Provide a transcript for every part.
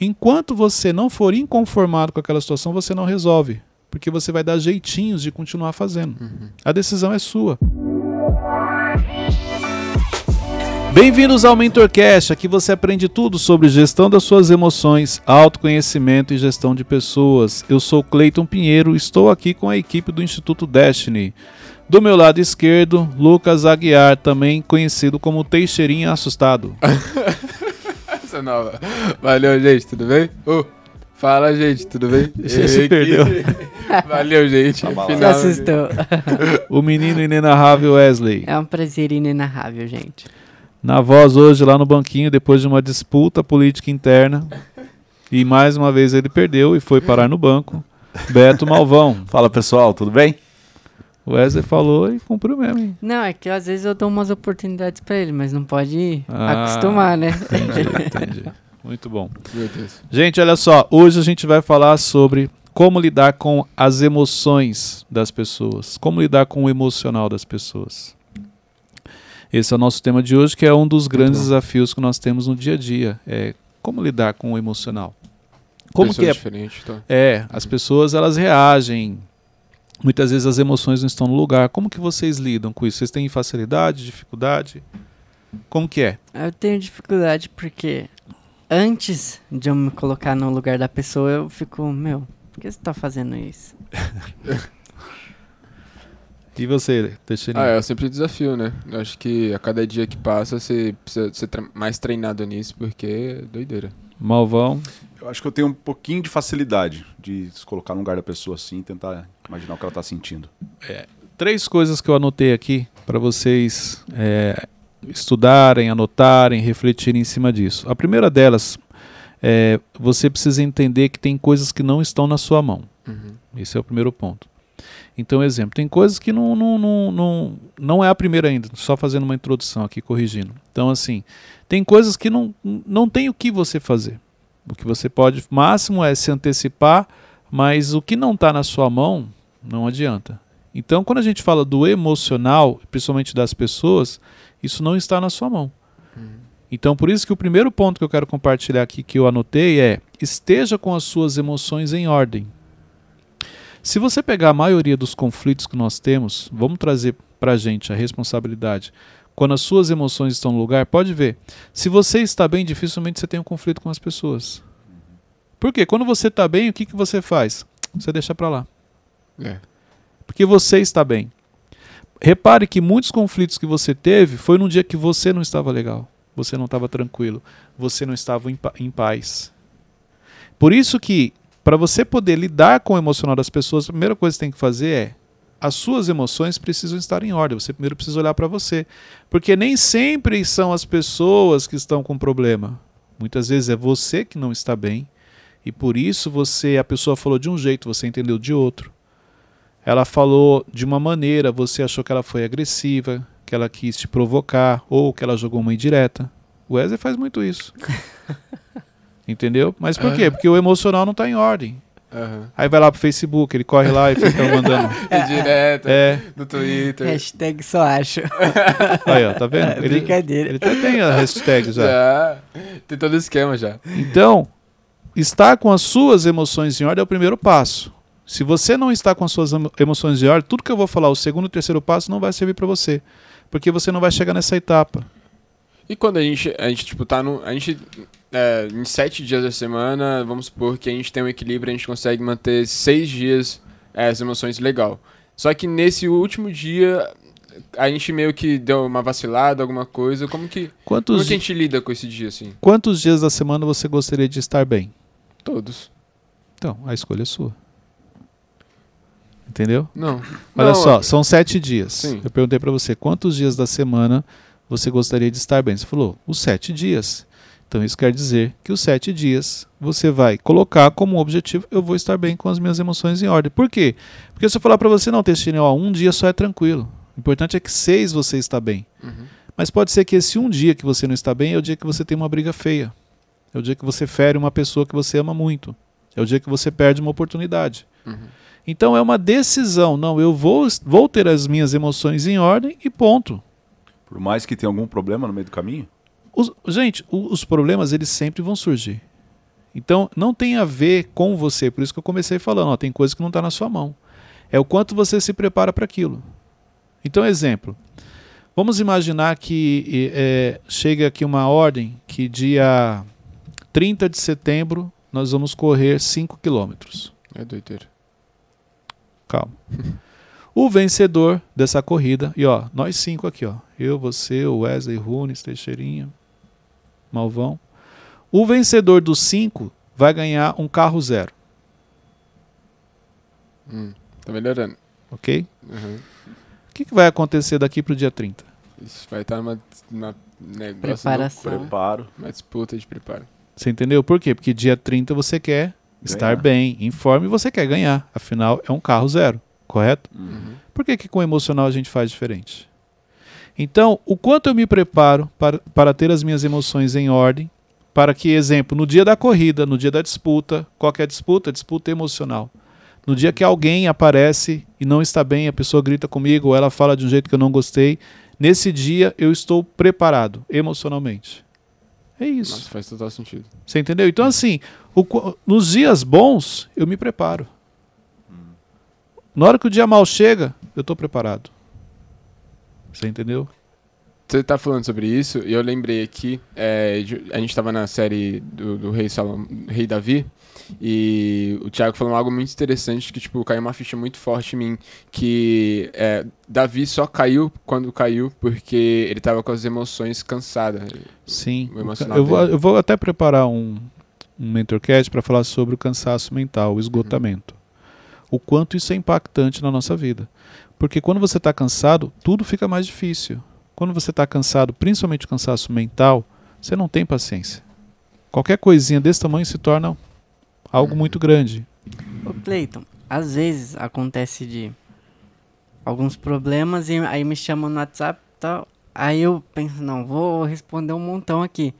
Enquanto você não for inconformado com aquela situação, você não resolve. Porque você vai dar jeitinhos de continuar fazendo. A decisão é sua. Bem-vindos ao MentorCast. Aqui você aprende tudo sobre gestão das suas emoções, autoconhecimento e gestão de pessoas. Eu sou Cleiton Pinheiro, estou aqui com a equipe do Instituto Destiny. Do meu lado esquerdo, Lucas Aguiar, também conhecido como Teixeirinha Assustado. Essa é nova. Valeu, gente, tudo bem? Uh, fala, gente, tudo bem? Você se perdeu. Valeu, gente. Tá Se Final- assustou. O menino inenarrável Wesley. É um prazer inenarrável, gente. Na voz hoje lá no banquinho, depois de uma disputa política interna. E mais uma vez ele perdeu e foi parar no banco. Beto Malvão. Fala pessoal, tudo bem? O Wesley falou e cumpriu mesmo, hein? Não, é que às vezes eu dou umas oportunidades pra ele, mas não pode Ah. acostumar, né? Entendi, entendi. Muito bom. Meu Deus. Gente, olha só. Hoje a gente vai falar sobre como lidar com as emoções das pessoas. Como lidar com o emocional das pessoas. Esse é o nosso tema de hoje, que é um dos grandes desafios que nós temos no dia a dia. É como lidar com o emocional. Como que é tá? É, as pessoas elas reagem. Muitas vezes as emoções não estão no lugar. Como que vocês lidam com isso? Vocês têm facilidade, dificuldade? Como que é? Eu tenho dificuldade porque antes de eu me colocar no lugar da pessoa, eu fico, meu, por que você tá fazendo isso? E você, Teixeirinha? Ah, é sempre um desafio, né? Eu acho que a cada dia que passa você precisa ser mais treinado nisso, porque é doideira. Malvão. Eu acho que eu tenho um pouquinho de facilidade de se colocar no lugar da pessoa assim e tentar imaginar o que ela tá sentindo. Três coisas que eu anotei aqui para vocês é, estudarem, anotarem, refletirem em cima disso. A primeira delas é você precisa entender que tem coisas que não estão na sua mão. Uhum. Esse é o primeiro ponto. Então, exemplo, tem coisas que não, não, não, não, não é a primeira ainda, só fazendo uma introdução aqui, corrigindo. Então, assim, tem coisas que não, não tem o que você fazer. O que você pode, máximo, é se antecipar, mas o que não está na sua mão, não adianta. Então, quando a gente fala do emocional, principalmente das pessoas, isso não está na sua mão. Então, por isso que o primeiro ponto que eu quero compartilhar aqui que eu anotei é: esteja com as suas emoções em ordem. Se você pegar a maioria dos conflitos que nós temos, vamos trazer para a gente a responsabilidade. Quando as suas emoções estão no lugar, pode ver. Se você está bem, dificilmente você tem um conflito com as pessoas. Por quê? Quando você está bem, o que, que você faz? Você deixa para lá. É. Porque você está bem. Repare que muitos conflitos que você teve foi num dia que você não estava legal, você não estava tranquilo, você não estava em, pa- em paz. Por isso que, para você poder lidar com o emocional das pessoas, a primeira coisa que você tem que fazer é as suas emoções precisam estar em ordem. Você primeiro precisa olhar para você. Porque nem sempre são as pessoas que estão com problema. Muitas vezes é você que não está bem. E por isso você, a pessoa falou de um jeito, você entendeu de outro. Ela falou de uma maneira, você achou que ela foi agressiva, que ela quis te provocar, ou que ela jogou uma indireta. O Wesley faz muito isso. Entendeu? Mas por quê? Porque o emocional não está em ordem. Aham. Aí vai lá pro Facebook, ele corre lá e fica mandando. É direto, É, no Twitter. Hashtag só acho. aí ó, tá vendo? É brincadeira. Ele até tem a hashtag já. Já. Tem todo o esquema já. Então, estar com as suas emoções em ordem é o primeiro passo. Se você não está com as suas emo- emoções em ordem, tudo que eu vou falar, o segundo e o terceiro passo, não vai servir para você. Porque você não vai chegar nessa etapa. E quando a gente, a gente tipo, tá no. A gente. É, em sete dias da semana, vamos supor que a gente tem um equilíbrio, a gente consegue manter seis dias é, as emoções legal. Só que nesse último dia, a gente meio que deu uma vacilada, alguma coisa. Como que. Como Quantos, que a gente lida com esse dia, assim? quantos dias da semana você gostaria de estar bem? Todos. Então, a escolha é sua. Entendeu? Não. Olha Não, só, são sete dias. Sim. Eu perguntei para você quantos dias da semana você gostaria de estar bem. Você falou, os sete dias. Então isso quer dizer que os sete dias você vai colocar como objetivo, eu vou estar bem com as minhas emoções em ordem. Por quê? Porque se eu falar para você, não, Testino, ó, um dia só é tranquilo. O importante é que seis você está bem. Uhum. Mas pode ser que esse um dia que você não está bem é o dia que você tem uma briga feia. É o dia que você fere uma pessoa que você ama muito. É o dia que você perde uma oportunidade. Uhum. Então é uma decisão. Não, eu vou, vou ter as minhas emoções em ordem e ponto. Por mais que tenha algum problema no meio do caminho? Os- gente, os problemas eles sempre vão surgir. Então, não tem a ver com você. Por isso que eu comecei falando, ó, tem coisa que não está na sua mão. É o quanto você se prepara para aquilo. Então, exemplo. Vamos imaginar que é, chega aqui uma ordem que dia 30 de setembro nós vamos correr 5 quilômetros. É doideira. Calma. O vencedor dessa corrida, e ó, nós cinco aqui, ó. Eu, você, o Wesley, Runes, Teixeirinha, Malvão. O vencedor dos cinco vai ganhar um carro zero. Hum, tá melhorando. Ok? Uhum. O que, que vai acontecer daqui pro dia 30? Isso vai estar numa, numa Preparação. Preparo. uma disputa de preparo. Você entendeu? Por quê? Porque dia 30 você quer estar Ganhar. bem, informe e você quer ganhar. Afinal, é um carro zero, correto? Uhum. Por que, que com o emocional a gente faz diferente? Então, o quanto eu me preparo para, para ter as minhas emoções em ordem, para que, exemplo, no dia da corrida, no dia da disputa, qualquer disputa, disputa emocional. No dia que alguém aparece e não está bem, a pessoa grita comigo ou ela fala de um jeito que eu não gostei, nesse dia eu estou preparado emocionalmente. É isso. Nossa, faz total sentido. Você entendeu? Então, assim, o nos dias bons, eu me preparo. Na hora que o dia mal chega, eu estou preparado. Você entendeu? Você tá falando sobre isso e eu lembrei aqui, é, a gente tava na série do, do Rei, Salom, Rei Davi e o Thiago falou algo muito interessante que, tipo, caiu uma ficha muito forte em mim, que é, Davi só caiu quando caiu porque ele tava com as emoções cansadas. Sim. Eu vou, eu vou até preparar um, um mentorcast para falar sobre o cansaço mental, o esgotamento. O quanto isso é impactante na nossa vida. Porque quando você está cansado, tudo fica mais difícil. Quando você está cansado, principalmente o cansaço mental, você não tem paciência. Qualquer coisinha desse tamanho se torna algo muito grande. Ô Cleiton, às vezes acontece de alguns problemas e aí me chamam no WhatsApp e tal. Aí eu penso, não, vou responder um montão aqui.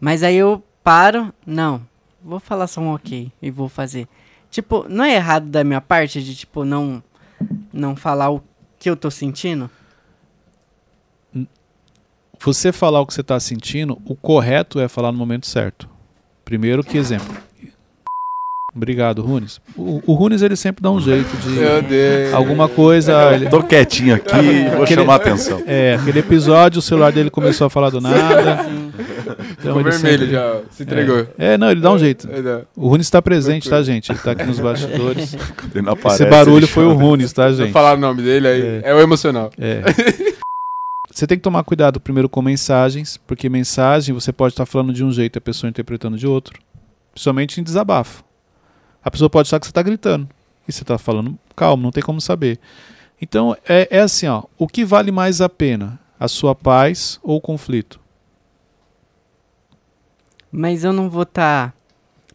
Mas aí eu paro, não, vou falar só um ok e vou fazer. Tipo, não é errado da minha parte de, tipo, não, não falar o que eu tô sentindo? Você falar o que você está sentindo, o correto é falar no momento certo. Primeiro que exemplo. Obrigado, Runes. O, o Runes ele sempre dá um jeito de Meu Deus. alguma coisa. ele- Tô quietinho aqui e vou Aquele- chamar a atenção. É, aquele episódio, o celular dele começou a falar do nada. Então Ficou ele vermelho sempre- já, se entregou. É, não, ele dá um jeito. É, dá. O Runes está presente, tá, gente? Ele tá aqui nos bastidores. Ele não aparece, Esse barulho ele foi o. Runes, tá, Se eu gente? falar o nome dele, aí É. é, o emocional. É. Você tem que tomar cuidado primeiro com mensagens, porque mensagem você pode estar falando de um jeito e a pessoa interpretando de outro. Principalmente em desabafo. A pessoa pode achar que você está gritando. E você está falando calmo, não tem como saber. Então é, é assim, ó. O que vale mais a pena? A sua paz ou o conflito? Mas eu não vou estar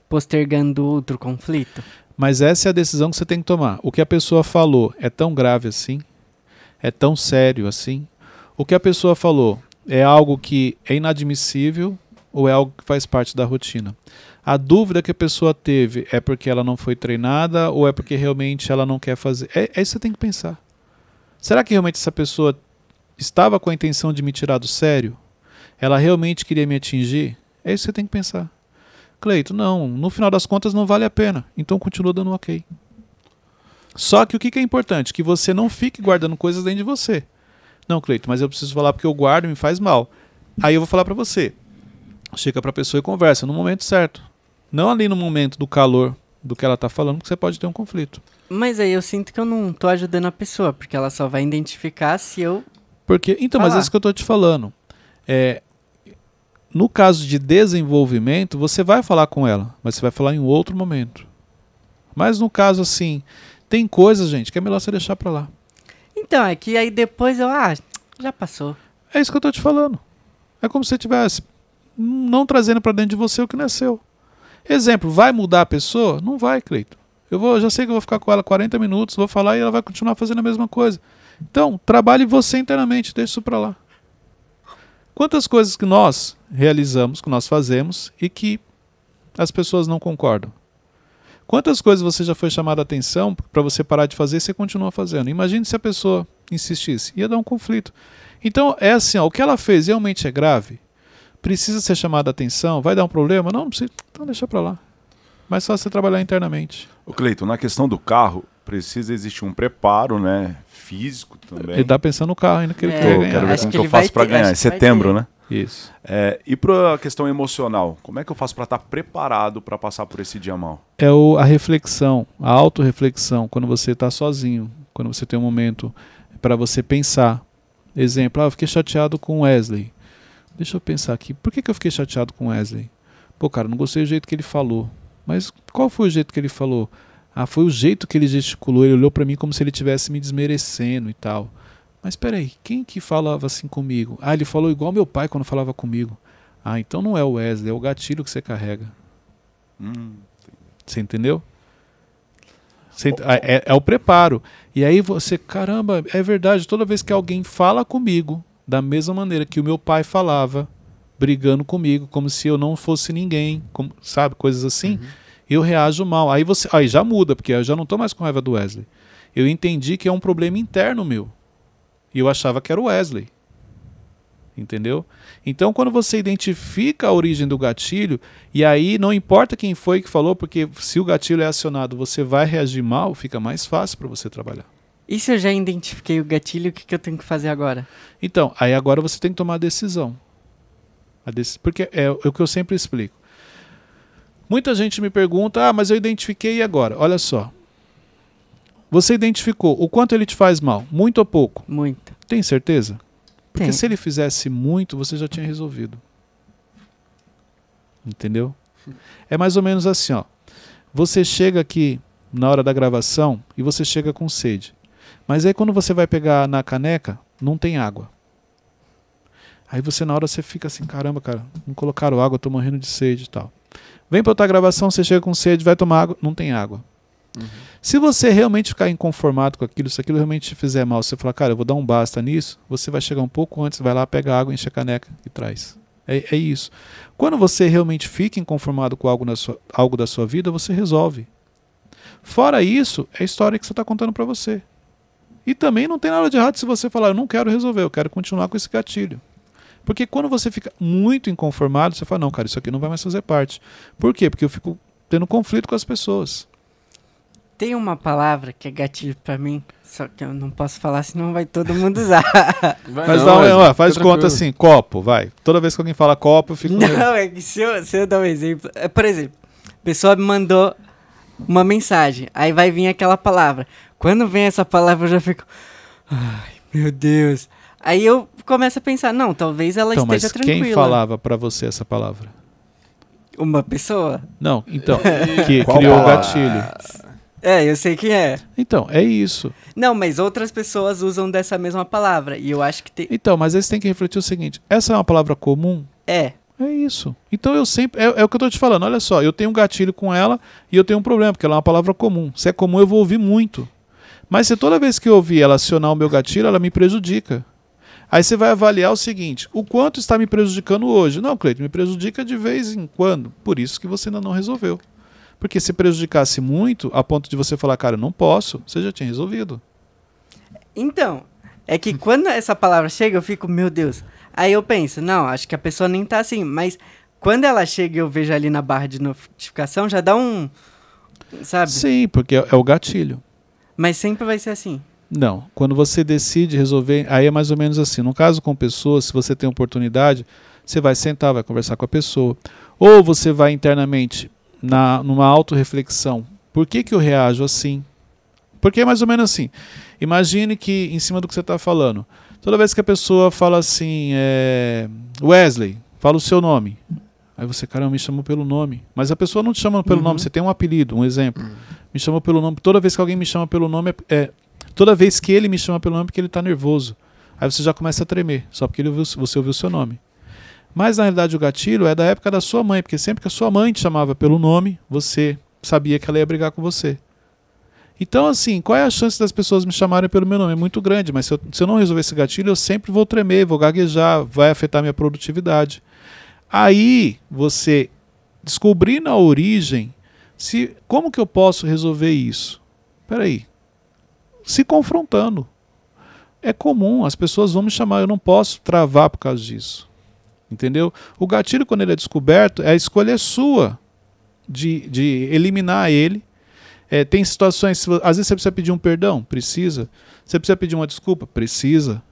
postergando outro conflito? Mas essa é a decisão que você tem que tomar. O que a pessoa falou é tão grave assim? É tão sério assim? O que a pessoa falou é algo que é inadmissível ou é algo que faz parte da rotina? A dúvida que a pessoa teve é porque ela não foi treinada ou é porque realmente ela não quer fazer? É, é isso que você tem que pensar. Será que realmente essa pessoa estava com a intenção de me tirar do sério? Ela realmente queria me atingir? É isso que você tem que pensar. Cleito, não, no final das contas não vale a pena. Então continua dando ok. Só que o que é importante? Que você não fique guardando coisas dentro de você. Não, Cleito, mas eu preciso falar porque eu guardo e me faz mal. Aí eu vou falar pra você. Chega pra pessoa e conversa no momento certo. Não ali no momento do calor do que ela tá falando, que você pode ter um conflito. Mas aí eu sinto que eu não tô ajudando a pessoa, porque ela só vai identificar se eu. Porque, então, mas é Falar. isso que eu tô te falando. É, no caso de desenvolvimento, você vai falar com ela, mas você vai falar em outro momento. Mas no caso assim, tem coisas, gente, que é melhor você deixar pra lá. Então, é que aí depois eu. Ah, já passou. É isso que eu tô te falando. É como se você tivesse não trazendo pra dentro de você o que não é seu. Exemplo, vai mudar a pessoa? Não vai, Cleito. Eu vou, já sei que eu vou ficar com ela 40 minutos, vou falar e ela vai continuar fazendo a mesma coisa. Então, trabalhe você internamente, deixa isso pra lá. Quantas coisas que nós realizamos, que nós fazemos e que as pessoas não concordam? Quantas coisas você já foi chamado a atenção para você parar de fazer e você continua fazendo? Imagine se a pessoa insistisse, ia dar um conflito. Então, é assim, ó, o que ela fez realmente é grave? Precisa ser chamada a atenção? Vai dar um problema? Não, não precisa. Então deixa pra lá. Mais fácil você trabalhar internamente. O Cleiton, na questão do carro, precisa existir um preparo, né? Físico também. Ele tá pensando no carro ainda que ele É, quer ganhar. quero ver Acho como que que eu faço para ganhar. Em vai setembro, né? Isso. É, e para a questão emocional, como é que eu faço para estar preparado para passar por esse dia mal? É o, a reflexão, a autorreflexão, quando você está sozinho, quando você tem um momento para você pensar. Exemplo, ah, eu fiquei chateado com o Wesley. Deixa eu pensar aqui, por que, que eu fiquei chateado com o Wesley? Pô, cara, não gostei do jeito que ele falou. Mas qual foi o jeito que ele falou? Ah, foi o jeito que ele gesticulou, ele olhou para mim como se ele estivesse me desmerecendo e tal. Mas peraí, quem que falava assim comigo? Ah, ele falou igual meu pai quando falava comigo. Ah, então não é o Wesley, é o gatilho que você carrega. Hum, Você entendeu? Você ent- é, é o preparo. E aí você, caramba, é verdade, toda vez que alguém fala comigo, da mesma maneira que o meu pai falava, brigando comigo, como se eu não fosse ninguém, como, sabe, coisas assim, eu reajo mal. Aí você, aí já muda, porque eu já não tô mais com raiva do Wesley. Eu entendi que é um problema interno meu. E eu achava que era o Wesley. Entendeu? Então, quando você identifica a origem do gatilho, e aí não importa quem foi que falou, porque se o gatilho é acionado, você vai reagir mal, fica mais fácil para você trabalhar. E se eu já identifiquei o gatilho, o que, que eu tenho que fazer agora? Então, aí agora você tem que tomar a decisão. A dec- Porque é o que eu sempre explico. Muita gente me pergunta: ah, mas eu identifiquei e agora? Olha só. Você identificou o quanto ele te faz mal? Muito ou pouco? Muito. Tem certeza? Porque Tem. se ele fizesse muito, você já tinha resolvido. Entendeu? É mais ou menos assim, ó. Você chega aqui na hora da gravação e você chega com sede. Mas aí quando você vai pegar na caneca, não tem água. Aí você na hora você fica assim, caramba, cara, não colocaram água, eu tô morrendo de sede e tal. Vem pra outra gravação, você chega com sede, vai tomar água, não tem água. Se você realmente ficar inconformado com aquilo, se aquilo realmente te fizer mal, você falar, cara, eu vou dar um basta nisso, você vai chegar um pouco antes, vai lá, pega água, enche a caneca e traz. É, é isso. Quando você realmente fica inconformado com algo, na sua, algo da sua vida, você resolve. Fora isso, é a história que você está contando para você. E também não tem nada de errado se você falar, eu não quero resolver, eu quero continuar com esse gatilho. Porque quando você fica muito inconformado, você fala, não, cara, isso aqui não vai mais fazer parte. Por quê? Porque eu fico tendo conflito com as pessoas. Tem uma palavra que é gatilho pra mim, só que eu não posso falar, senão vai todo mundo usar. Vai Mas não, dá Wesley, ó, faz conta tranquilo. assim, copo, vai. Toda vez que alguém fala copo, eu fico. Não, é que se eu, se eu dar um exemplo. é, Por exemplo, a pessoa me mandou uma mensagem, aí vai vir aquela palavra. Quando vem essa palavra, eu já fico. Ai, meu Deus. Aí eu começo a pensar, não, talvez ela Então, mas esteja tranquila. quem falava pra você essa palavra? Uma pessoa? Não, então, que Qual criou o gatilho. É, eu sei quem é. Então, é isso. Não, mas outras pessoas usam dessa mesma palavra. E eu acho que tem. Então, mas aí você tem que refletir o seguinte: essa é uma palavra comum? É. É isso. Então eu sempre. É, é o que eu tô te falando. Olha só, eu tenho um gatilho com ela e eu tenho um problema, porque ela é uma palavra comum. Se é comum, eu vou ouvir muito. Mas se toda vez que eu ouvir ela acionar o meu gatilho, ela me prejudica. Aí você vai avaliar o seguinte: o quanto está me prejudicando hoje? Não, Cleiton, me prejudica de vez em quando. Por isso que você ainda não resolveu. Porque se prejudicasse muito, a ponto de você falar, cara, eu não posso, você já tinha resolvido. Então, é que quando essa palavra chega, eu fico, meu Deus. Aí eu penso, não, acho que a pessoa nem tá assim. Mas quando ela chega e eu vejo ali na barra de notificação, já dá um. Sabe? Sim, porque é é o gatilho. Mas sempre vai ser assim. Não, quando você decide resolver, aí é mais ou menos assim. No caso com pessoas, se você tem oportunidade, você vai sentar, vai conversar com a pessoa. Ou você vai internamente na, numa autorreflexão. Por que, que eu reajo assim? Porque é mais ou menos assim. Imagine que, em cima do que você está falando, toda vez que a pessoa fala assim, é, Wesley, fala o seu nome. Aí você, caramba, me chamou pelo nome. Mas a pessoa não te chama pelo Uhum. nome, você tem um apelido, um exemplo. Me chamou pelo nome. Toda vez que alguém me chama pelo nome, é, é- toda vez que ele me chama pelo nome, porque ele está nervoso. Aí você já começa a tremer, só porque ouviu, você ouviu o seu nome. Mas na realidade o gatilho é da época da sua mãe, porque sempre que a sua mãe te chamava pelo nome, você sabia que ela ia brigar com você. Então, assim, qual é a chance das pessoas me chamarem pelo meu nome? É muito grande, mas se eu, se eu não resolver esse gatilho, eu sempre vou tremer, vou gaguejar, vai afetar minha produtividade. Aí, você descobrindo a origem, se como que eu posso resolver isso? Peraí, se confrontando. É comum, as pessoas vão me chamar, eu não posso travar por causa disso. Entendeu? O gatilho, quando ele é descoberto, a escolha é sua de, de eliminar ele. É, tem situações, às vezes você precisa pedir um perdão, precisa. Você precisa pedir uma desculpa, precisa.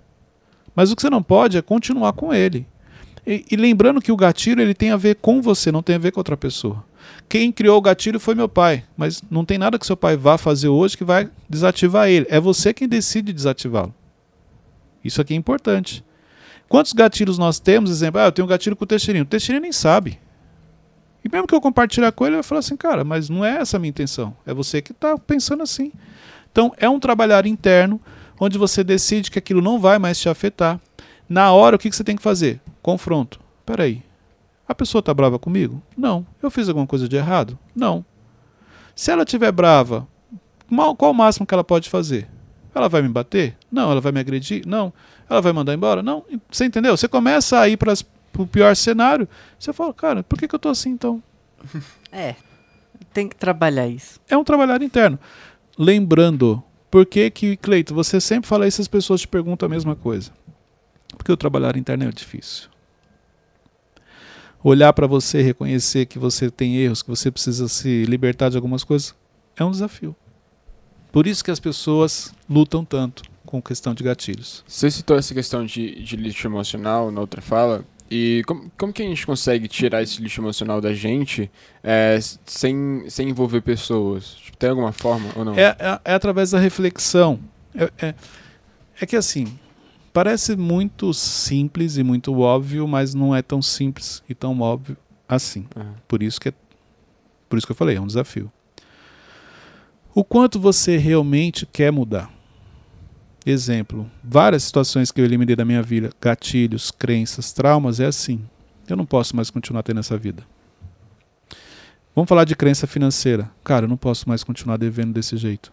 Mas o que você não pode é continuar com ele. E, e lembrando que o gatilho ele tem a ver com você, não tem a ver com outra pessoa. Quem criou o gatilho foi meu pai, mas não tem nada que seu pai vá fazer hoje que vai desativar ele. É você quem decide desativá-lo. Isso aqui é importante. Quantos gatilhos nós temos? Exemplo, ah, eu tenho um gatilho com o Teixeirinho. O Teixeirinho nem sabe. E mesmo que eu compartilhar com ele, ele vai falar assim, cara, mas não é essa a minha intenção. É você que está pensando assim. Então, é um trabalhar interno, onde você decide que aquilo não vai mais te afetar. Na hora, o que, que você tem que fazer? Confronto. Peraí. A pessoa está brava comigo? Não. Eu fiz alguma coisa de errado? Não. Se ela estiver brava, qual o máximo que ela pode fazer? Ela vai me bater? Não. Ela vai me agredir? Não. Ela vai mandar embora? Não. Você entendeu? Você começa a ir para o pior cenário. Você fala, cara, por que, que eu tô assim então? É. Tem que trabalhar isso. É um trabalhar interno. Lembrando, por que que, Cleito, você sempre fala isso e as pessoas te perguntam a mesma coisa? Porque o trabalhar interno é difícil. Olhar para você, reconhecer que você tem erros, que você precisa se libertar de algumas coisas, é um desafio. Por isso que as pessoas lutam tanto com questão de gatilhos. Você citou essa questão de, de lixo emocional na outra fala. E como, como que a gente consegue tirar esse lixo emocional da gente é, sem, sem envolver pessoas? Tipo, tem alguma forma ou não? É, é- é através da reflexão. É, é- é que assim, parece muito simples e muito óbvio, mas não é tão simples e tão óbvio assim. Aham. Por isso que é, por isso que eu falei, é um desafio. O quanto você realmente quer mudar? Exemplo, várias situações que eu eliminei da minha vida, gatilhos, crenças, traumas, é assim. Eu não posso mais continuar tendo essa vida. Vamos falar de crença financeira. Cara, eu não posso mais continuar devendo desse jeito.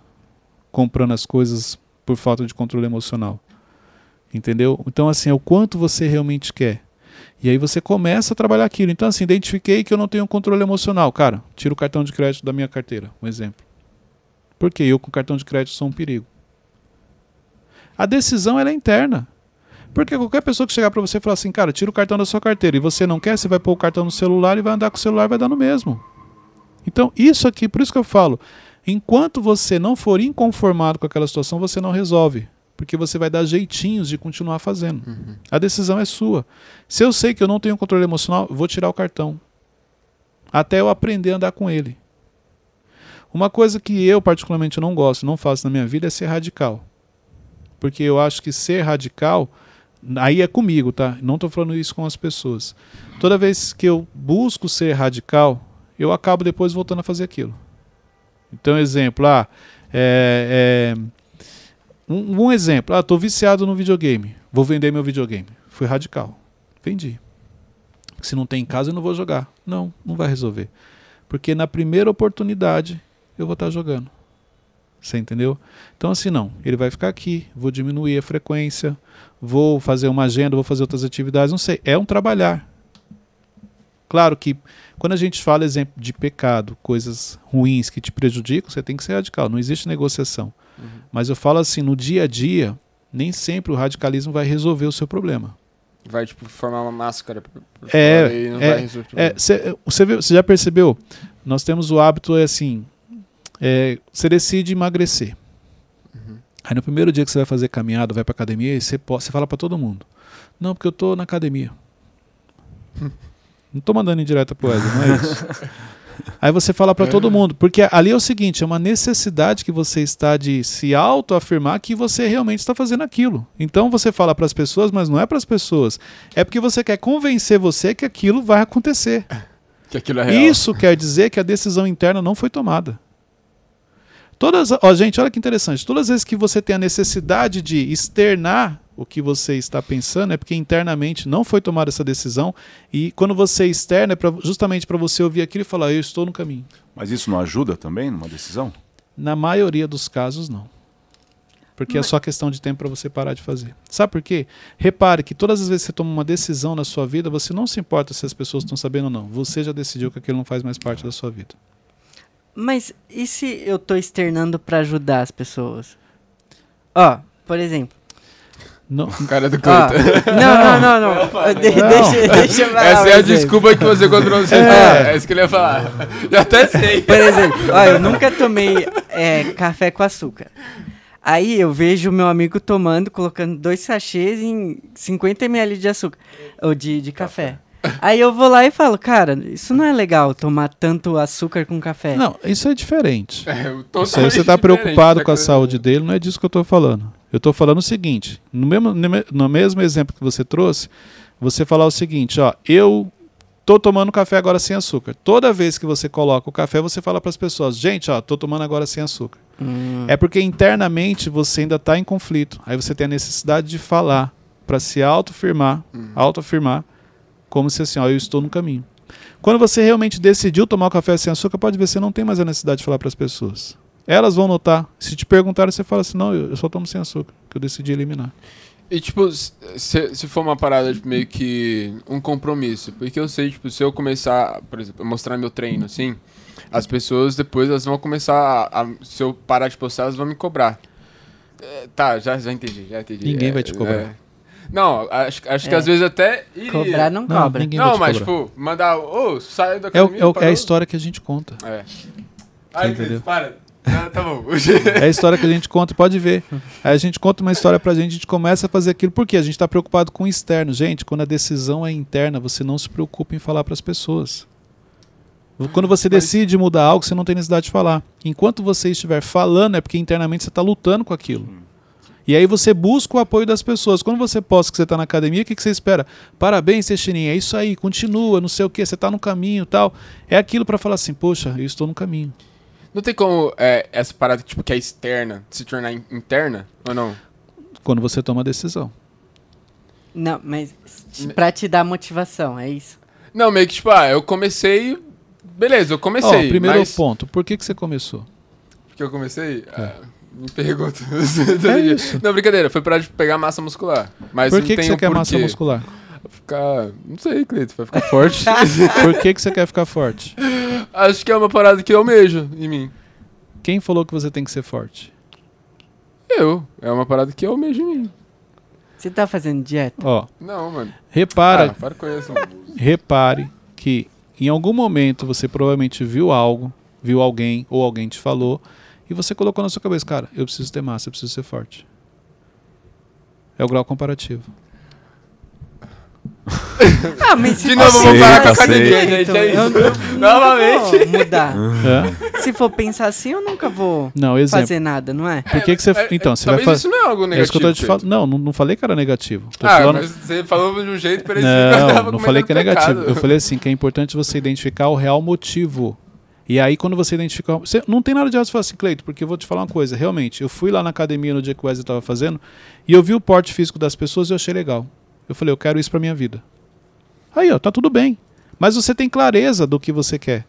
Comprando as coisas por falta de controle emocional. Entendeu? Então, assim, é o quanto você realmente quer. E aí você começa a trabalhar aquilo. Então, assim, identifiquei que eu não tenho controle emocional. Cara, tira o cartão de crédito da minha carteira. Um exemplo. Porque eu com cartão de crédito sou um perigo. A decisão é interna. Porque qualquer pessoa que chegar para você e falar assim, cara, tira o cartão da sua carteira e você não quer, você vai pôr o cartão no celular e vai andar com o celular e vai dar no mesmo. Então, isso aqui, por isso que eu falo, enquanto você não for inconformado com aquela situação, você não resolve. Porque você vai dar jeitinhos de continuar fazendo. Uhum. A decisão é sua. Se eu sei que eu não tenho controle emocional, vou tirar o cartão. Até eu aprender a andar com ele. Uma coisa que eu particularmente não gosto, não faço na minha vida é ser radical. Porque eu acho que ser radical, aí é comigo, tá? Não estou falando isso com as pessoas. Toda vez que eu busco ser radical, eu acabo depois voltando a fazer aquilo. Então, exemplo, ah, é, é, um, um exemplo, ah, tô viciado no videogame, vou vender meu videogame. Fui radical, vendi. Se não tem em casa, eu não vou jogar. Não, não vai resolver. Porque na primeira oportunidade eu vou estar jogando. Você entendeu? Então, assim, não. Ele vai ficar aqui, vou diminuir a frequência, vou fazer uma agenda, vou fazer outras atividades, não sei. É um trabalhar. Claro que quando a gente fala, exemplo, de pecado, coisas ruins que te prejudicam, você tem que ser radical. Não existe negociação. Uhum. Mas eu falo assim, no dia a dia, nem sempre o radicalismo vai resolver o seu problema. Vai, tipo, formar uma máscara É, e não é, vai resolver É, cê- você, viu- você já percebeu? Nós temos o hábito, é assim, é, você decide emagrecer. Uhum. Aí no primeiro dia que você vai fazer caminhada, vai pra academia, e você, você fala pra todo mundo. Não, porque eu tô na academia. não tô mandando indireta pro Wesley, não é isso. Aí você fala pra todo mundo, porque ali é o seguinte, é uma necessidade que você está de se autoafirmar que você realmente está fazendo aquilo. Então você fala pras pessoas, mas não é pras pessoas. É porque você quer convencer você que aquilo vai acontecer. Que aquilo é real. Isso quer dizer que a decisão interna não foi tomada. Todas, ó, gente, olha que interessante. Todas as vezes que você tem a necessidade de externar o que você está pensando, é porque internamente não foi tomada essa decisão. E quando você externa, é pra, justamente para você ouvir aquilo e falar: Eu estou no caminho. Mas isso não ajuda também numa decisão? Na maioria dos casos, não. Porque é só questão de tempo para você parar de fazer. Sabe por quê? Repare que todas as vezes que você toma uma decisão na sua vida, você não se importa se as pessoas estão sabendo ou não. Você já decidiu que aquilo não faz mais parte da sua vida. Mas e se eu tô externando pra ajudar as pessoas? Ó, por exemplo, Não, O cara do Ó, Cleiton. não, não, não, não. De- Não. Deixa, deixa eu falar. Essa é a desculpa que você encontrou no seu É. É isso que ele ia falar. Já até sei. Por exemplo, ó, eu nunca tomei é, café com açúcar. Aí eu vejo meu amigo tomando, colocando dois sachês em 50 ml de açúcar, ou de, de café. Aí eu vou lá e falo, cara, isso não é legal, tomar tanto açúcar com café. não, isso é diferente. É, Isso aí você está diferente preocupado com a saúde dele, não é disso que eu estou falando. Eu estou falando o seguinte: no mesmo, no me- no mesmo exemplo que você trouxe, você falar o seguinte: ó, eu tô tomando café agora sem açúcar. Toda vez que você coloca o café, você fala para as pessoas: gente, ó, tô tomando agora sem açúcar. Hum, É porque internamente você ainda está em conflito. Aí você tem a necessidade de falar para se autoafirmar, autoafirmar, como se assim, ó, eu estou no caminho. Quando você realmente decidiu tomar o café sem açúcar, pode ver, você não tem mais a necessidade de falar para as pessoas. Elas vão notar. Se te perguntarem, você fala assim, não, eu só tomo sem açúcar, que eu decidi eliminar. E, tipo, se, se for uma parada tipo, meio que um compromisso, porque eu sei, tipo, se eu começar, por exemplo, a mostrar meu treino, assim, as pessoas depois elas vão começar a, a- se eu parar de postar, elas vão me cobrar. É, tá, já, já entendi, já entendi. Ninguém É, vai te cobrar. é. Não, acho, acho que É. às vezes até iria. Cobrar não Não, cobra. ninguém vai Não, mas, cobrar. tipo, mandar, ô, sai da É, o- academia, é o- é a história que a gente conta. É. Ai, entendeu? para. Ah, tá bom. É a história que a gente conta, pode ver. Aí a gente conta uma história pra gente, a gente começa a fazer aquilo. Por quê? A gente tá preocupado com o externo. Gente, quando a decisão é interna, você não se preocupa em falar pras pessoas. Quando você decide mudar algo, você não tem necessidade de falar. Enquanto você estiver falando, é porque internamente você está lutando com aquilo. E aí você busca o apoio das pessoas. Quando você posta que você está na academia, o que, que você espera? Parabéns, Teixeirinha, é isso aí, continua, não sei o que, você está no caminho tal. É aquilo para falar assim, poxa, eu estou no caminho. Não tem como é, essa parada tipo, que é externa se tornar in- interna? Ou não? Quando você toma a decisão. Não, mas pra te dar motivação, é isso. Não, meio que tipo, ah, eu comecei. Beleza, eu Ó, comecei. primeiro mas... ponto, por que, que você começou? Porque eu comecei? Ah, me pergunta. É isso. Não, brincadeira, foi pra de pegar massa muscular. Mas por não que, que tem você um quer massa porquê. Muscular? Ficar. Não sei, Cleiton, vai ficar forte. Por que, que você quer ficar forte? Acho que é uma parada que eu almejo em mim. Quem falou que você tem que ser forte? Eu. É uma parada que eu almejo em mim. Você tá fazendo dieta? Ó, Não, mano. repara, Ah, para com isso. repare que em algum momento você provavelmente viu algo, viu alguém ou alguém te falou e você colocou na sua cabeça, cara, eu preciso ter massa, eu preciso ser forte. É o grau comparativo. Ah, mas se De novo, for vamos parar com a pensar academia, assim, gente. então, É eu isso. Novamente. Vou mudar. Hã? Se for pensar assim, eu nunca vou Não, exemplo. fazer nada, não é? Por que, que você. É, então, você vai fazer. isso não é algo É negativo. isso que eu tô te falando. Não, não, não falei que era negativo. Tô Ah, falando- mas você falou de um jeito eu Não, não falei que é cometendo negativo. pecado. Eu falei assim, que é importante você identificar o real motivo. E aí, quando você identificar. Você, não tem nada de errado você falar assim, Cleito, porque eu vou te falar uma coisa. Realmente, eu fui lá na academia no dia que o Wesley estava fazendo e eu vi o porte físico das pessoas e eu achei legal. Eu falei, eu quero isso pra minha vida. Aí, ó, tá tudo bem. Mas você tem clareza do que você quer.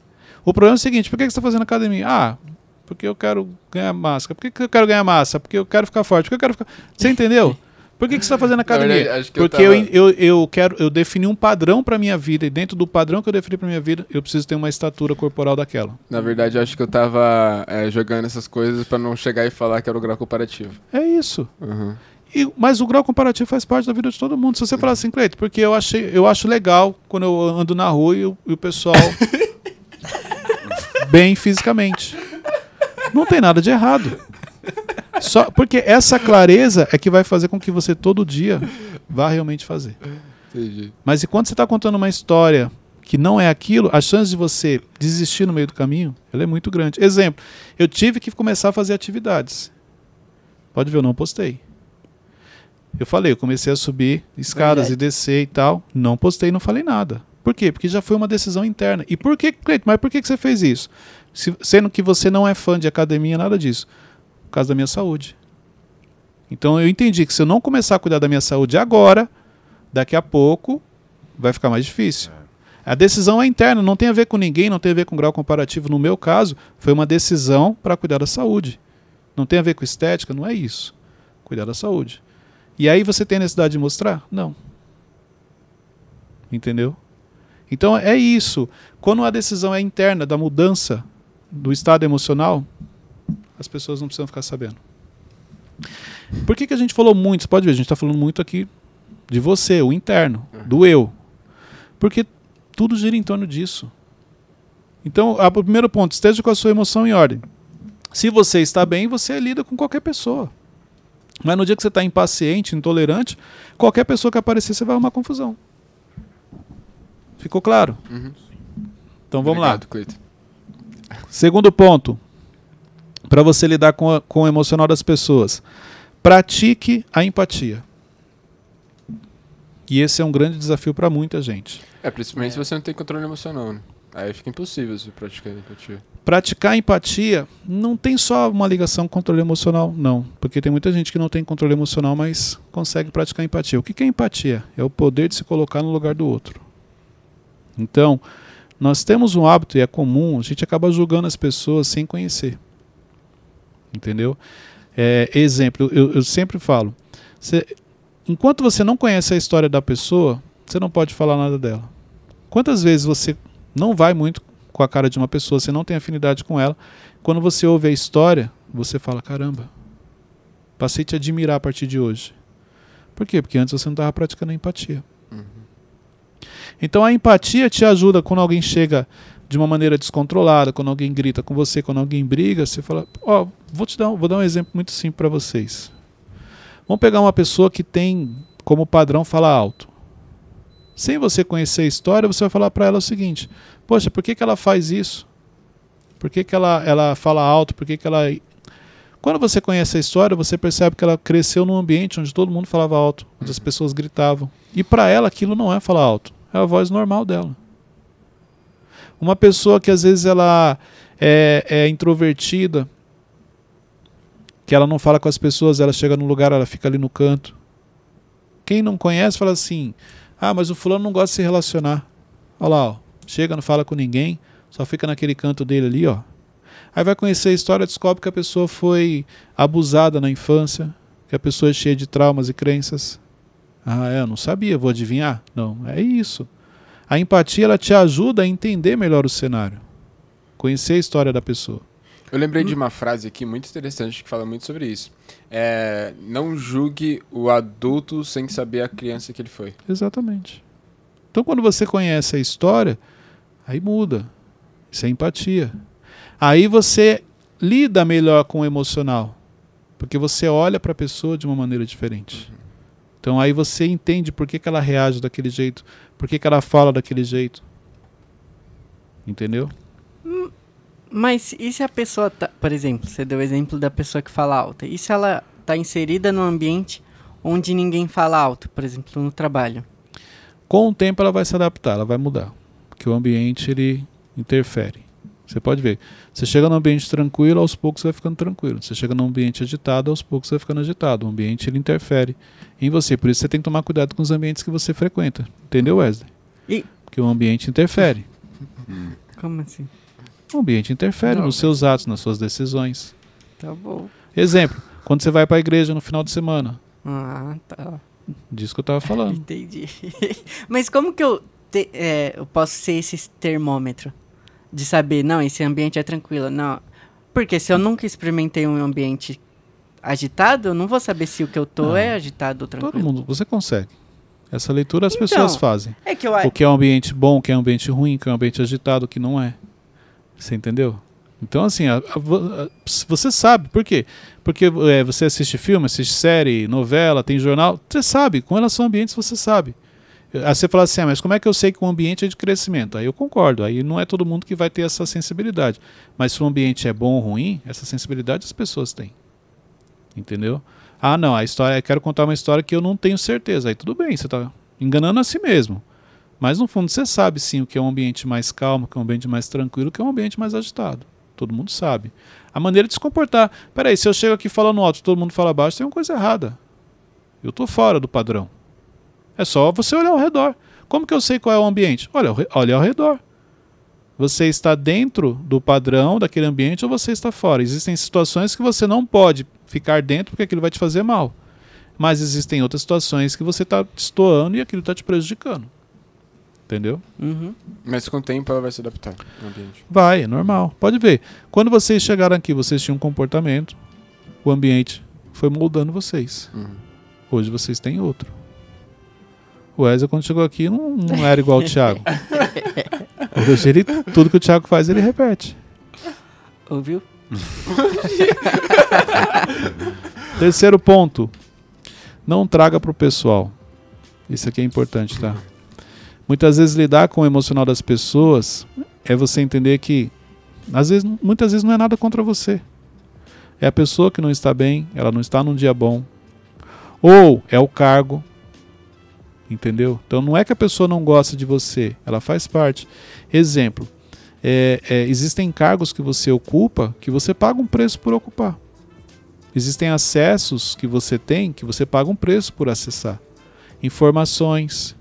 O problema é o seguinte: por que você está fazendo academia? Ah, porque eu quero ganhar massa. Por que, eu quero ganhar massa? Porque eu quero ficar forte. Porque eu quero ficar. Você entendeu? Por que, que você está fazendo academia? verdade, eu Porque eu, tava- eu, eu quero, eu defini um padrão para minha vida e dentro do padrão que eu defini para minha vida, eu preciso ter uma estatura corporal daquela. Na verdade, eu acho que eu tava é, jogando essas coisas pra não chegar e falar que era o grau comparativo. É isso. Uhum. E- mas o grau comparativo faz parte da vida de todo mundo. Se você falar assim, Cleito, porque eu achei, eu acho legal quando eu ando na rua e o, e o pessoal bem fisicamente. Não tem nada de errado. Só porque essa clareza é que vai fazer com que você todo dia vá realmente fazer. Entendi. Mas e quando você está contando uma história que não é aquilo, a chance de você desistir no meio do caminho ela é muito grande. Exemplo, eu tive que começar a fazer atividades. Pode ver, eu não postei. Eu falei, eu comecei a subir escadas Verdade. e descer e tal. Não postei, não falei nada. Por quê? Porque já foi uma decisão interna. E por que, Cleiton, mas por que, que você fez isso? Se- sendo que você não é fã de academia, nada disso. Por causa da minha saúde. Então eu entendi que se eu não começar a cuidar da minha saúde agora, daqui a pouco vai ficar mais difícil. A decisão é interna, não tem a ver com ninguém, não tem a ver com grau comparativo. No meu caso, foi uma decisão para cuidar da saúde. Não tem a ver com estética, não é isso. Cuidar da saúde. E aí você tem necessidade de mostrar? Não. Entendeu? Então é isso. Quando a decisão é interna da mudança do estado emocional, as pessoas não precisam ficar sabendo. Por que, que a gente falou muito? Você pode ver, a gente está falando muito aqui de você, o interno, do eu. Porque tudo gira em torno disso. Então, a- o primeiro ponto, esteja com a sua emoção em ordem. Se você está bem, você lida com qualquer pessoa. Mas no dia que você está impaciente, intolerante, qualquer pessoa que aparecer, você vai arrumar confusão. Ficou claro? Uhum. Então vamos lá. Obrigado, Cleiton. Segundo ponto, para você lidar com, a- com o emocional das pessoas, pratique a empatia. E esse é um grande desafio para muita gente. É, principalmente se você não tem controle emocional, né? Aí fica impossível você praticar empatia. Praticar empatia não tem só uma ligação com controle emocional, não. Porque tem muita gente que não tem controle emocional, mas consegue praticar empatia. O que é empatia? É o poder de se colocar no lugar do outro. Então, nós temos um hábito, e é comum, a gente acaba julgando as pessoas sem conhecer. Entendeu? É, exemplo, eu, eu sempre falo: você- enquanto você não conhece a história da pessoa, você não pode falar nada dela. Quantas vezes você não vai muito com a cara de uma pessoa, você não tem afinidade com ela, quando você ouve a história, você fala: caramba, passei a te admirar a partir de hoje. Por quê? Porque antes você não estava praticando a empatia. Então a empatia te ajuda quando alguém chega de uma maneira descontrolada, quando alguém grita com você, quando alguém briga, você fala, ó, vou te dar, um- vou dar um exemplo muito simples para vocês. Vamos pegar uma pessoa que tem como padrão falar alto. Sem você conhecer a história, você vai falar para ela o seguinte: Poxa, por que, que ela faz isso? Por que, que ela, ela fala alto? Por que, que ela. Quando você conhece a história, você percebe que ela cresceu num ambiente onde todo mundo falava alto, onde as pessoas gritavam. E para ela aquilo não é falar alto, é a voz normal dela. Uma pessoa que às vezes ela é, é introvertida, que ela não fala com as pessoas, ela chega num lugar, ela fica ali no canto. Quem não conhece fala assim: ah, mas o fulano não gosta de se relacionar. Olha lá, ó. chega, não fala com ninguém, só fica naquele canto dele ali, ó. Aí vai conhecer a história, descobre que a pessoa foi abusada na infância, que a pessoa é cheia de traumas e crenças. Ah, é, eu não sabia, vou adivinhar? Não, é isso. A empatia ela te ajuda a entender melhor o cenário, conhecer a história da pessoa. Eu lembrei de uma frase aqui muito interessante que fala muito sobre isso. É, não julgue o adulto sem saber a criança que ele foi. Exatamente. Então, quando você conhece a história, aí muda. Isso é empatia. Aí você lida melhor com o emocional, porque você olha para a pessoa de uma maneira diferente. Então, aí você entende por que, que ela reage daquele jeito, por que, que ela fala daquele jeito. Entendeu? Mas e se a pessoa tá, por exemplo, você deu o exemplo da pessoa que fala alto. E se ela tá inserida num ambiente onde ninguém fala alto, por exemplo, no trabalho? Com o tempo ela vai se adaptar, ela vai mudar, porque o ambiente ele interfere. Você pode ver, você chega num ambiente tranquilo, aos poucos você vai ficando tranquilo. Você chega num ambiente agitado, aos poucos você vai ficando agitado. O ambiente ele interfere em você, por isso você tem que tomar cuidado com os ambientes que você frequenta. Entendeu, Wesley? E- Porque o ambiente interfere. Como assim? O ambiente interfere Não, nos seus atos, nas suas decisões. Tá bom. Exemplo, quando você vai para a igreja no final de semana, Ah, tá. disso que eu estava falando. Entendi. Mas como que eu, te- é, eu posso ser esse termômetro? De saber, não, esse ambiente é tranquilo. Não. Porque se eu nunca experimentei um ambiente agitado, eu não vou saber se o que eu tô Não. é agitado ou tranquilo. Todo mundo, você consegue. Essa leitura as Então, pessoas fazem. É que eu O que é um ambiente bom, o que é um ambiente ruim, o que é um ambiente agitado, o que não é. Você entendeu? Então, assim, a- a- a- você sabe. Por quê? Porque é, você assiste filme, assiste série, novela, tem jornal. Você sabe. Com relação a ambientes, você sabe. Aí você fala assim, ah, mas como é que eu sei que um ambiente é de crescimento? Aí eu concordo. Aí não é todo mundo que vai ter essa sensibilidade. Mas se o ambiente é bom ou ruim, essa sensibilidade as pessoas têm. Entendeu? Ah, não, a história, eu quero contar uma história que eu não tenho certeza. Aí tudo bem, você está enganando a si mesmo. Mas no fundo você sabe sim o que é um ambiente mais calmo, o que é um ambiente mais tranquilo, o que é um ambiente mais agitado. Todo mundo sabe. A maneira de se comportar. Peraí, se eu chego aqui falando alto todo mundo fala baixo, tem uma coisa errada. Eu tô fora do padrão. É só você olhar ao redor. Como que eu sei qual é o ambiente? Olha, olha ao redor. Você está dentro do padrão daquele ambiente ou você está fora? Existem situações que você não pode ficar dentro porque aquilo vai te fazer mal. Mas existem outras situações que você está destoando e aquilo está te prejudicando. Entendeu? Uhum. Mas com o tempo ela vai se adaptar no ambiente. Vai, é normal. Pode ver. Quando vocês chegaram aqui, vocês tinham um comportamento, o ambiente foi moldando vocês. Uhum. Hoje vocês têm outro. O Wesley, quando chegou aqui, não, não era igual o Thiago. Hoje ele, tudo que o Thiago faz, ele repete. Ouviu? Terceiro ponto. Não traga para o pessoal. Isso aqui é importante, tá? Muitas vezes lidar com o emocional das pessoas é você entender que às vezes, muitas vezes não é nada contra você. É a pessoa que não está bem, ela não está num dia bom. Ou é o cargo. Entendeu? Então não é que a pessoa não gosta de você, ela faz parte. Exemplo: é, é, existem cargos que você ocupa que você paga um preço por ocupar. Existem acessos que você tem que você paga um preço por acessar. Informações.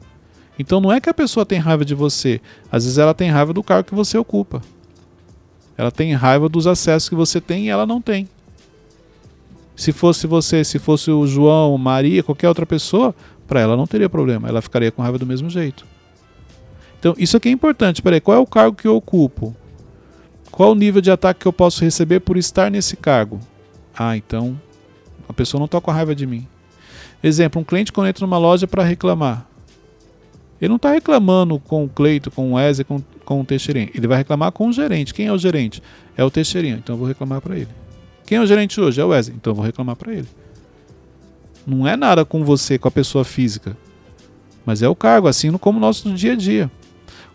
Então não é que a pessoa tem raiva de você, às vezes ela tem raiva do cargo que você ocupa. Ela tem raiva dos acessos que você tem e ela não tem. Se fosse você, se fosse o João, Maria, qualquer outra pessoa, para ela não teria problema, ela ficaria com raiva do mesmo jeito. Então, isso aqui é importante. Peraí, qual é o cargo que eu ocupo? Qual o nível de ataque que eu posso receber por estar nesse cargo? Ah, então a pessoa não está com raiva de mim. Exemplo, um cliente quando entra numa loja para reclamar. Ele não está reclamando com o Cleito, com o Wesley, com, com o Teixeirinho. Ele vai reclamar com o gerente. Quem é o gerente? É o Teixeirinho, então eu vou reclamar para ele. Quem é o gerente hoje? É o Wesley, então eu vou reclamar para ele. Não é nada com você, com a pessoa física. Mas é o cargo, assim como o nosso dia a dia.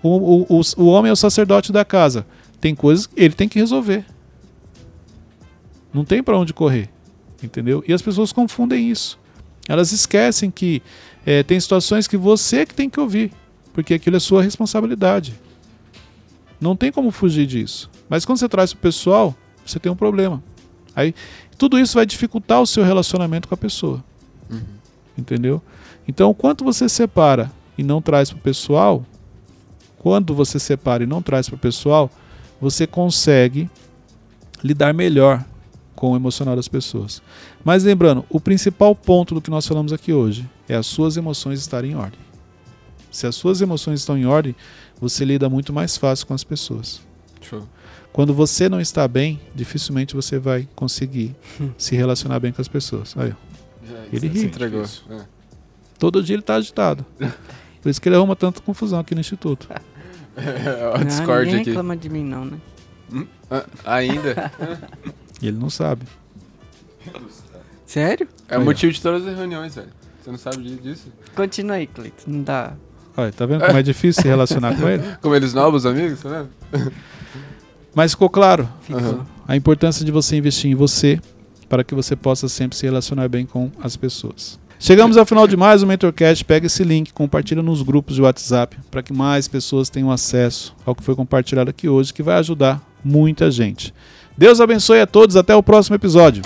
O, o, o, o homem é o sacerdote da casa. Tem coisas que ele tem que resolver. Não tem para onde correr. Entendeu? E as pessoas confundem isso. Elas esquecem que é, tem situações que você que tem que ouvir, porque aquilo é sua responsabilidade. Não tem como fugir disso. Mas quando você traz para o pessoal, você tem um problema. Aí tudo isso vai dificultar o seu relacionamento com a pessoa. Uhum. Entendeu? Então, quanto você separa e não traz para o pessoal, quando você separa e não traz para o pessoal, você consegue lidar melhor com o emocional das pessoas. Mas lembrando, o principal ponto do que nós falamos aqui hoje é as suas emoções estarem em ordem. Se as suas emoções estão em ordem, você lida muito mais fácil com as pessoas. Show. Quando você não está bem, dificilmente você vai conseguir se relacionar bem com as pessoas. Aí, ó. Já, Ele se ri. entregou. É. todo dia ele está agitado. Por isso que ele arruma tanta confusão aqui no instituto. Olha o não, Discord ninguém aqui. reclama de mim não, né? Ah, ainda? E ele não sabe. Sério? É o Aí, ó. motivo de todas as reuniões, velho. Você não sabe di- disso? Continua aí, Cleiton. Não dá. Olha, tá vendo como é difícil se relacionar com ele? Como eles novos amigos, tá vendo? Mas ficou claro Ficou. Aham. a importância de você investir em você para que você possa sempre se relacionar bem com as pessoas. Chegamos ao final de mais um Mentorcast. Pega esse link, compartilha nos grupos de WhatsApp para que mais pessoas tenham acesso ao que foi compartilhado aqui hoje, que vai ajudar muita gente. Deus abençoe a todos. Até o próximo episódio.